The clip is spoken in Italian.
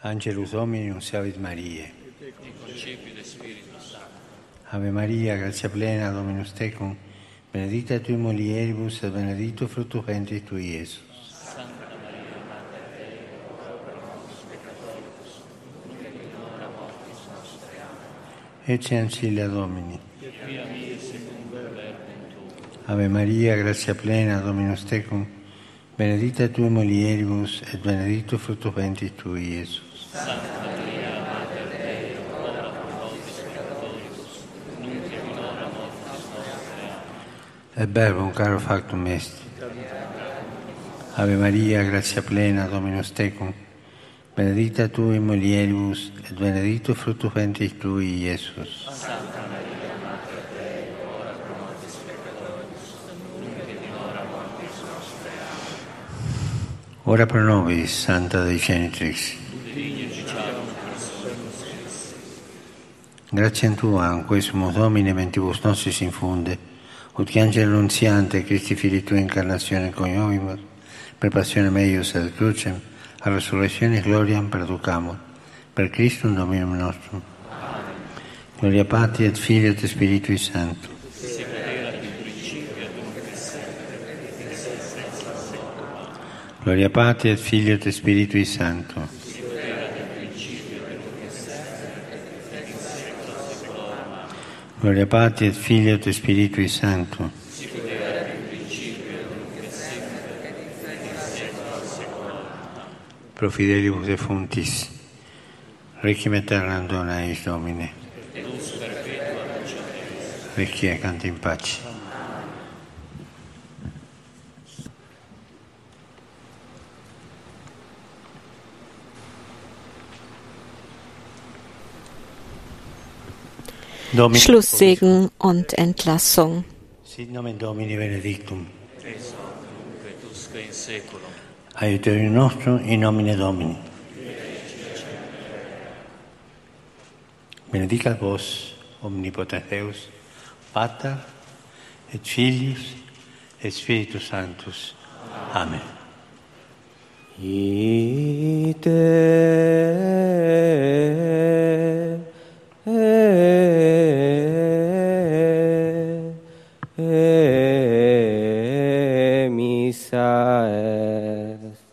Angelus Domini e concepit Spiritus Sancto. Ave Maria, grazia plena, Dominus tecum, benedicta tui mulieribus et benedictus fructus ventris tui, Iesus. Santa Maria, Mater Dei, ora pro nobis peccatoribus, nunc et in mortis nostre. Amen. Ecce ancilla Domini. Ave Maria, grazia plena, Dominus tecum, benedicta tui mulieribus et benedictus fructus ventris tui, Iesus. Santa Maria, Mater Dei, ora pro nobis peccatoribus, nunc et in hora mortis nostre. Et verbum caro factum est. Ave Maria, grazia plena, Dominus tecum, benedicta tui in mulieribus et benedictus fructus ventris tui, Iesus. Santa Maria, Mater Dei, ora pro nobis peccatoribus, nunc et in hora mortis nostre. Amen. Ora pro nobis, Santa Dei Genitrix. Grazie a Tua, in sumus Domine mentibus nostris infunde, ut che angelo annunziante Christi fili Tua incarnazione coniovimus, per passione meius ad crucem, a resurrezione gloriam perducamur, per Christum Dominum nostrum. Gloria Patri et Filio et Spiritui Sancto. Sic erat in principio et nunc et semper et in senza saecula. Gloria Patri et Filio et Spiritui Sancto. Sic erat in principio et nunc et semper et in saecula saeculorum. Amen. Gloria Patri et Filio et Spiritui Sancto. Sic erat in principio et nunc et semper et in saecula saeculorum. Amen. Pro fidelibus defuntis. Requiem aeternam dona eis Domine. Deus. Requiescant in pace. Domini Schlusssegen und Entlassung. Sit nomen Domini benedictum. Aiuterium nostrum in nomine Domini. Benedicat vos, omnipotens Deus, Pater, et Filius, et Spiritus Sanctus. Amen. Ite breath